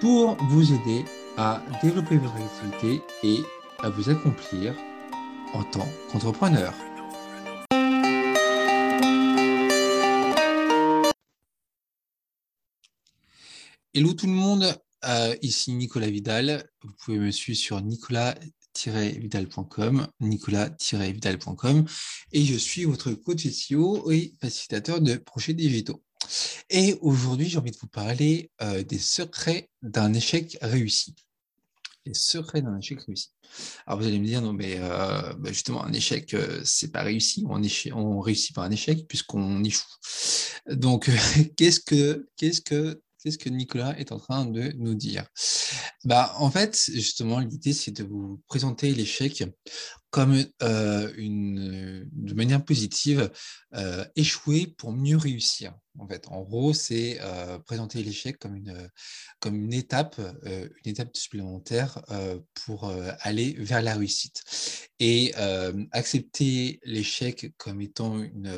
pour vous aider à développer votre activité et à vous accomplir en tant qu'entrepreneur. Hello tout le monde, euh, ici Nicolas Vidal. Vous pouvez me suivre sur nicolas-vidal.com, nicolas-vidal.com et je suis votre coach SEO et facilitateur de projets digitaux. Et aujourd'hui, j'ai envie de vous parler euh, des secrets d'un échec réussi. Les secrets d'un échec réussi. Alors vous allez me dire, non, mais euh, bah, justement, un échec, euh, c'est pas réussi. On, on réussit par un échec puisqu'on échoue. Donc, qu'est-ce que, qu'est-ce que qu'est-ce que Nicolas est en train de nous dire? Bah, En fait, justement, l'idée, c'est de vous présenter l'échec comme euh, une, de manière positive, échouer pour mieux réussir. En fait, en gros, c'est euh, présenter l'échec comme une, comme une étape, une étape supplémentaire pour aller vers la réussite. Et accepter l'échec comme étant une,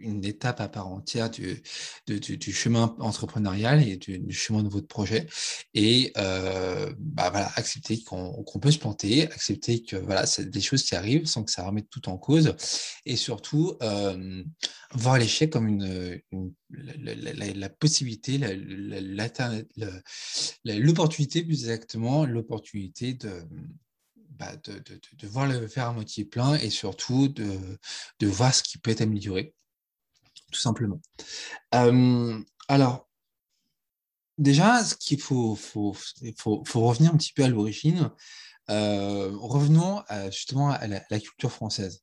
une étape à part entière du, du, chemin entrepreneurial et du, chemin de votre projet. Et euh, bah voilà, accepter qu'on peut se planter, accepter que voilà, c'est des choses qui arrivent sans que ça remette tout en cause. Et surtout, euh, voir l'échec comme une, la, possibilité, l'opportunité plus exactement, l'opportunité de, bah, de, de, voir le verre à moitié plein et surtout de, de voir ce qui peut être amélioré tout simplement. alors, déjà, ce qu'il faut, faut, faut, faut, revenir un petit peu à l'origine. revenons justement à la, culture française.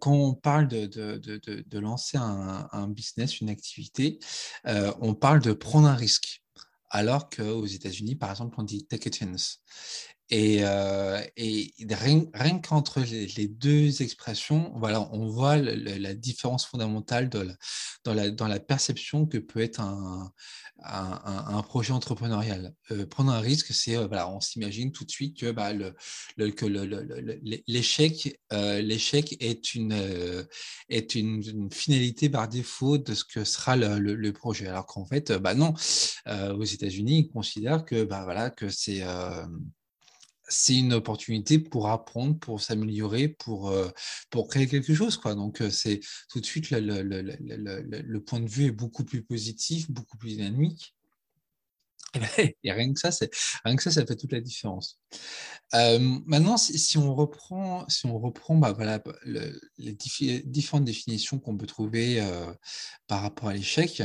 Quand on parle de, de, de, de lancer un, un, business, une activité, on parle de prendre un risque. Alors qu'aux États-Unis, par exemple, on dit take a chance. Et, euh, et rien, qu'entre les, deux expressions, voilà, on voit la différence fondamentale dans, la, perception que peut être un, projet entrepreneurial. Euh, prendre un risque, c'est, euh, voilà, on s'imagine tout de suite que, l'échec, l'échec est, une, est une, finalité par défaut de ce que sera le, projet. Alors qu'en fait, bah non, aux États-Unis, ils considèrent que, bah, voilà, que c'est c'est une opportunité pour apprendre, pour s'améliorer, pour, euh, pour créer quelque chose. Quoi. Donc, euh, c'est tout de suite, le, le, point de vue est beaucoup plus positif, beaucoup plus dynamique. Et, rien que ça, rien que ça, ça fait toute la différence. Euh, maintenant, si, on reprend, si on reprend bah, voilà, les différentes définitions qu'on peut trouver par rapport à l'échec,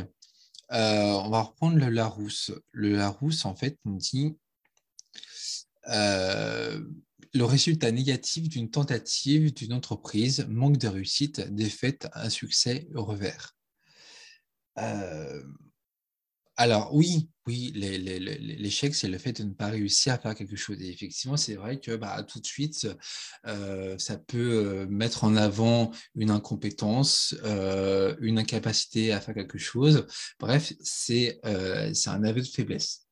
on va reprendre le Larousse. Le Larousse, en fait, nous dit le résultat négatif d'une tentative d'une entreprise, manque de réussite, défaite, insuccès, revers. Euh, alors oui, oui, l'échec, c'est le fait de ne pas réussir à faire quelque chose. Et effectivement, c'est vrai que bah, tout de suite, euh, ça peut mettre en avant une incompétence, une incapacité à faire quelque chose. Bref, c'est un aveu de faiblesse.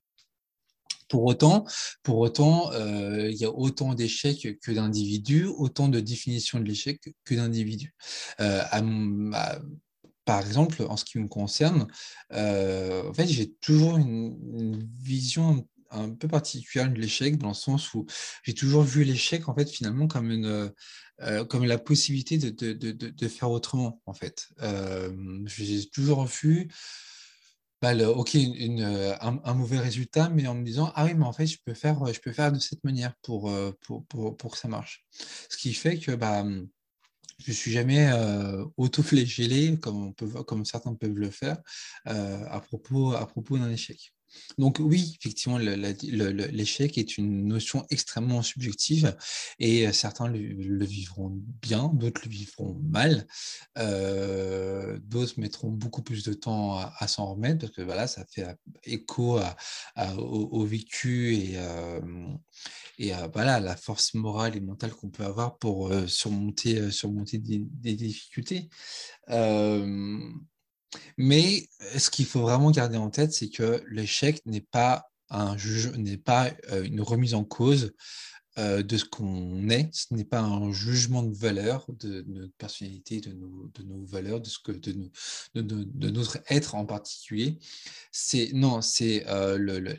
Pour autant, pour autant euh, il y a autant d'échecs que d'individus, autant de définitions de l'échec que d'individus. Euh, par exemple, en ce qui me concerne, euh, en fait, j'ai toujours une, vision un, peu particulière de l'échec, dans le sens où j'ai toujours vu l'échec, en fait, finalement, comme une, comme la possibilité de, de, de, de, faire autrement, en fait. j'ai toujours vu ok, euh, un, mauvais résultat, mais en me disant, ah oui, mais en fait, je peux faire, je peux faire de cette manière pour, euh, pour, pour, pour que ça marche. Ce qui fait que bah, je ne suis jamais euh, auto-flégellé, comme, comme certains peuvent le faire, à propos, à propos d'un échec. Donc oui, effectivement, l'échec est une notion extrêmement subjective et certains le, vivront bien, d'autres le vivront mal, d'autres mettront beaucoup plus de temps à, s'en remettre parce que voilà, ça fait écho au, vécu et, et à voilà, la force morale et mentale qu'on peut avoir pour surmonter, surmonter des, difficultés. Mais ce qu'il faut vraiment garder en tête, c'est que l'échec n'est pas un juge, n'est pas une remise en cause de ce qu'on est. Ce n'est pas un jugement de valeur de, notre personnalité, de nos, valeurs, de ce que de, notre être en particulier. C'est non, c'est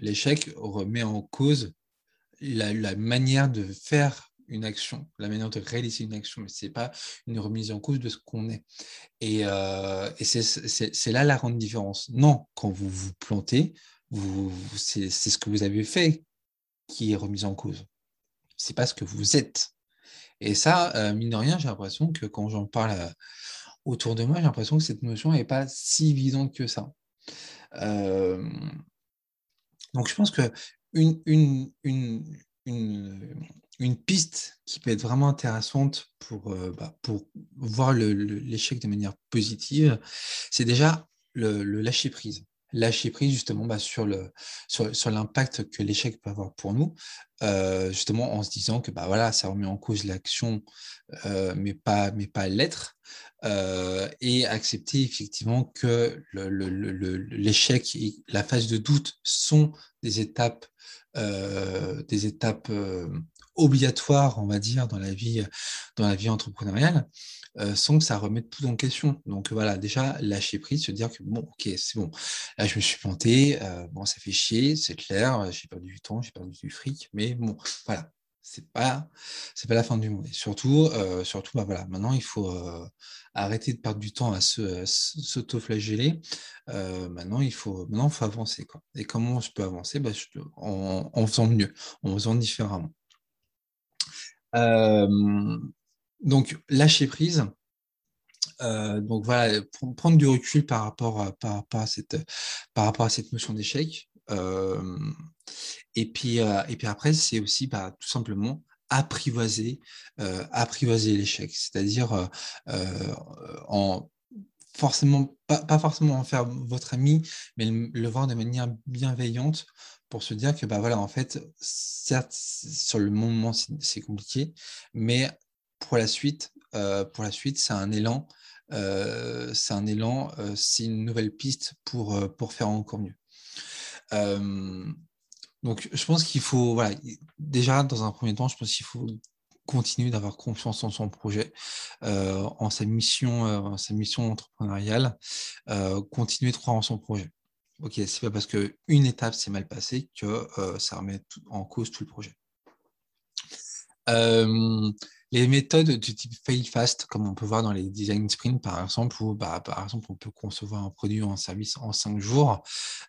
l'échec remet en cause la, manière de faire une action, la manière de réaliser une action, mais ce n'est pas une remise en cause de ce qu'on est. Et, euh, c'est là la grande différence. Non, quand vous vous plantez, vous, c'est ce que vous avez fait qui est remis en cause. C'est pas ce que vous êtes. Et ça, euh, mine de rien, j'ai l'impression que quand j'en parle euh, autour de moi, j'ai l'impression que cette notion n'est pas si évidente que ça. donc je pense que une, une piste qui peut être vraiment intéressante pour, euh, bah, pour voir l'échec de manière positive, c'est déjà le, lâcher prise. Lâcher prise justement bah, sur l'impact sur, que l'échec peut avoir pour nous, euh, justement en se disant que bah, voilà, ça remet en cause l'action, euh, mais pas, mais pas l'être, et accepter effectivement que l'échec et la phase de doute sont des étapes, des étapes obligatoire, on va dire, dans la vie, dans la vie entrepreneuriale, euh, sans que ça remette tout en question. Donc voilà, déjà lâcher prise, se dire que bon, ok, c'est bon, là je me suis planté, euh, bon, ça fait chier, c'est clair, j'ai perdu du temps, j'ai perdu du fric, mais bon, voilà, c'est pas, pas la fin du monde. Et surtout, euh, surtout, bah voilà, maintenant il faut arrêter de perdre du temps à s'auto-flageller. maintenant, il faut, maintenant, faut avancer. Quoi. Et comment je peux avancer? Bah, en faisant mieux, en faisant différemment. Euh, donc, lâcher prise. Euh, donc voilà, prendre du recul par rapport à, par, à, cette, par rapport à cette notion d'échec. Euh, et, puis, et puis après, c'est aussi bah, tout simplement apprivoiser, apprivoiser l'échec, c'est-à-dire en forcément pas, forcément en faire votre ami, mais le voir de manière bienveillante pour se dire que, bah voilà, en fait, certes, sur le moment, c'est compliqué, mais pour la suite, euh, suite, c'est un élan, euh, c'est un élan, euh, c'est une nouvelle piste pour, pour faire encore mieux. donc, je pense qu'il faut, voilà, déjà, dans un premier temps, je pense qu'il faut continuer d'avoir confiance en son projet, en sa mission, en sa mission entrepreneuriale, continuer de croire en son projet. Ok, c'est pas parce qu'une étape s'est mal passée que euh, ça remet en cause tout le projet. Euh, les méthodes du type fail fast, comme on peut voir dans les design sprints par exemple, où bah, par exemple on peut concevoir un produit ou un service en cinq jours,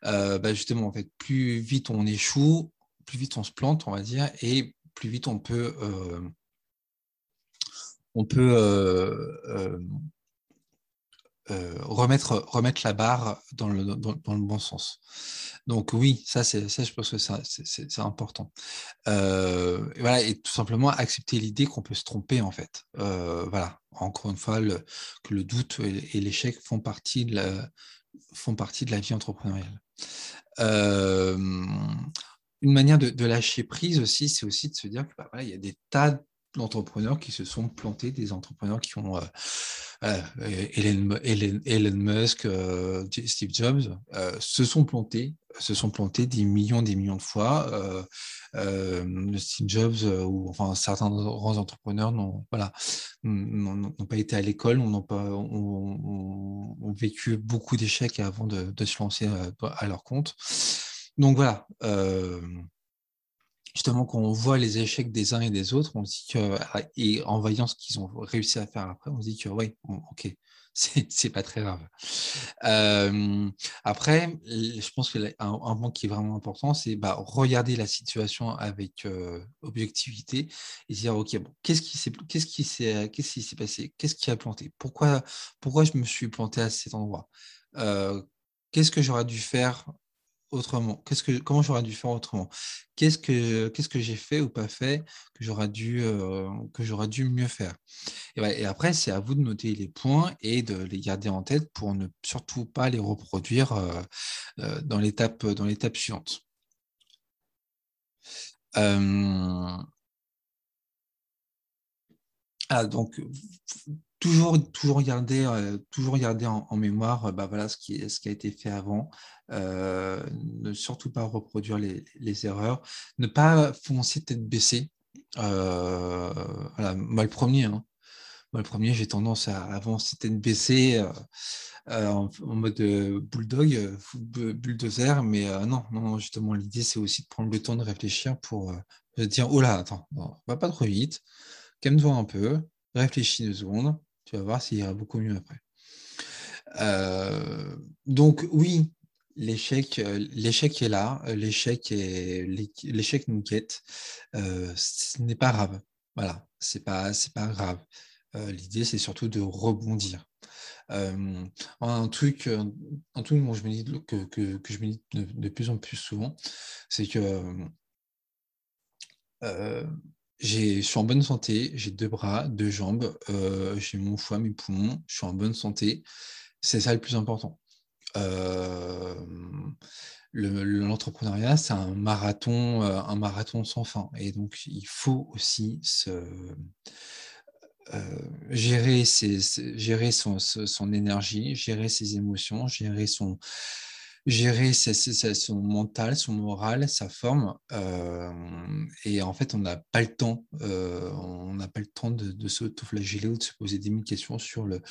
euh, bah, justement en fait plus vite on échoue, plus vite on se plante, on va dire, et plus vite on peut on peut euh, remettre, remettre la barre dans le, dans, le bon sens. Donc oui, ça, c'est, ça je pense que c'est, important. Euh, et voilà, et tout simplement accepter l'idée qu'on peut se tromper en fait. Euh, voilà, encore une fois, le, que le doute et, l'échec font partie de la, font partie de la vie entrepreneuriale. une manière de, lâcher prise aussi, c'est aussi de se dire qu'il bah, y a des tas d'entrepreneurs qui se sont plantés, des entrepreneurs qui ont Elon, Musk, euh, Steve Jobs euh, se sont plantés, se sont plantés des millions, des millions de fois. Euh, Steve Jobs ou enfin certains grands entrepreneurs n'ont voilà n'ont pas été à l'école, n'ont pas ont, vécu beaucoup d'échecs avant de, se lancer à, leur compte. Donc voilà justement, quand on voit les échecs des uns et des autres, on se dit que, ah, et en voyant ce qu'ils ont réussi à faire après, on se dit que, oui, ok, c'est pas très grave. Après, je pense qu'un un point qui est vraiment important, c'est bah, regarder la situation avec objectivité et dire, ok, bon, qu'est-ce qui s'est passé, qu'est-ce qui a planté, pourquoi pourquoi je me suis planté à cet endroit, qu'est-ce que j'aurais dû faire autrement? Qu'est-ce que, Comment j'aurais dû faire autrement? Qu'est-ce que, qu'est-ce que j'ai fait ou pas fait que j'aurais dû, euh, que j'aurais dû mieux faire? Et, après, c'est à vous de noter les points et de les garder en tête pour ne surtout pas les reproduire euh, euh, dans l'étape, dans l'étape suivante. Ah, donc, toujours, toujours garder, euh, toujours garder en, mémoire euh, bah, voilà, ce, qui, a été fait avant. Euh, ne surtout pas reproduire les, erreurs. Ne pas foncer tête baissée. voilà, moi, le premier. Hein. Premier, j'ai tendance à avancer tête baissée en, mode bulldog, bulldozer. Mais non, non, justement, l'idée, c'est aussi de prendre le temps de réfléchir pour dire oh là, attends, va pas trop vite. Calme-toi un peu, réfléchis deux secondes, tu vas voir s'il ira beaucoup mieux après. Euh, donc oui, l'échec, euh, l'échec est là, l'échec est, l'échec nous guette. Euh, ce n'est pas grave. Voilà, c'est pas, c'est pas grave. l'idée, c'est surtout de rebondir. un truc, un truc je me dis que, que je me dis de, plus en plus souvent, c'est que je suis en bonne santé, j'ai deux bras, deux jambes, euh, j'ai mon foie, mes poumons, je suis en bonne santé. C'est ça le plus important. Euh, l'entrepreneuriat, c'est un marathon, euh, un marathon sans fin. Et donc, il faut aussi se, gérer, gérer son, son, énergie, gérer ses émotions, gérer son, gérer son mental, son moral, sa forme. Euh, et en fait, on n'a pas le temps, euh, on n'a pas le temps de, de s'autoflageller ou de se poser des mille questions sur le,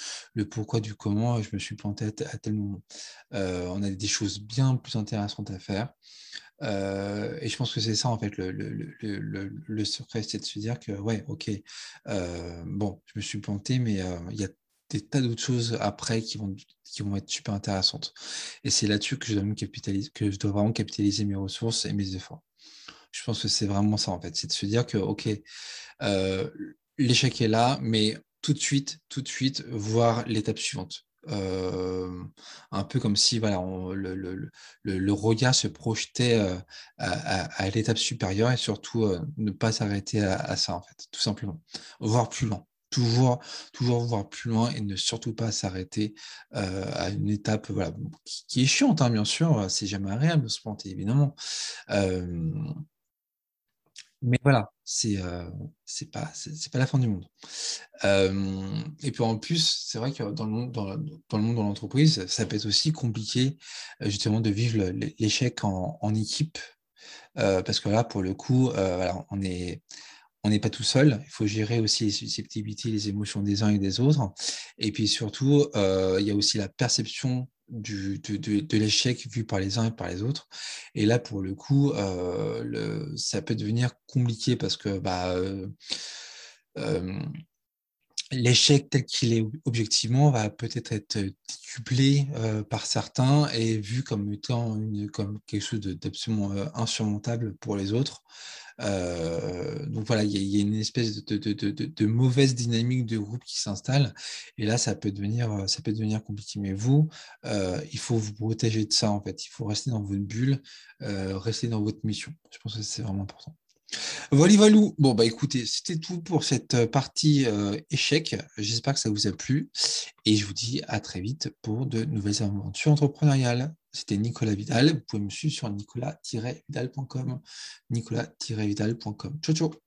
pourquoi du comment je me suis planté à, tel moment. Euh, on a des choses bien plus intéressantes à faire. et je pense que c'est ça en fait le secret, c'est de se dire que ouais, ok, bon, je me suis planté, mais il y a des tas d'autres choses après qui vont, qui vont être super intéressantes. Et c'est là-dessus que je dois capitaliser, que je dois vraiment capitaliser mes ressources et mes efforts. Je pense que c'est vraiment ça en fait, c'est de se dire que ok, euh, l'échec est là, mais tout de suite, tout de suite, voir l'étape suivante. Euh, un peu comme si voilà, le, le, le, regard se projetait euh, à, l'étape supérieure et surtout ne pas s'arrêter à, à, ça en fait, tout simplement. Voir plus loin toujours, toujours voir plus loin et ne surtout pas s'arrêter euh, à une étape qui, est chiante, hein, bien sûr, c'est jamais agréable de se planter, évidemment. mais voilà, c'est euh, c'est pas pas la fin du monde. et puis en plus, c'est vrai que dans le monde dans, le monde de l'entreprise, ça peut être aussi compliqué justement de vivre l'échec en, équipe, parce que là, pour le coup, on est on n'est pas tout seul. Il faut gérer aussi les susceptibilités, les émotions des uns et des autres. Et puis surtout, euh, il y a aussi la perception de, l'échec vu par les uns et par les autres. Et là, pour le coup, euh, ça peut devenir compliqué parce que bah, euh, l'échec tel qu'il est objectivement va peut-être être décuplé par certains et vu comme étant une, comme quelque chose d'absolument insurmontable pour les autres. Euh, donc voilà, il y, a une espèce de, mauvaise dynamique de groupe qui s'installe. Et là, ça peut devenir, euh, ça peut devenir compliqué. Mais vous, euh, il faut vous protéger de ça en fait. Il faut rester dans votre bulle, rester dans votre mission. Je pense que c'est vraiment important. Voilà, Valou. Bon, bah écoutez, c'était tout pour cette partie échec. J'espère que ça vous a plu. Et je vous dis à très vite pour de nouvelles aventures entrepreneuriales. C'était Nicolas Vidal. Vous pouvez me suivre sur nicolas-vidal.com. Nicolas-vidal.com. Ciao, ciao.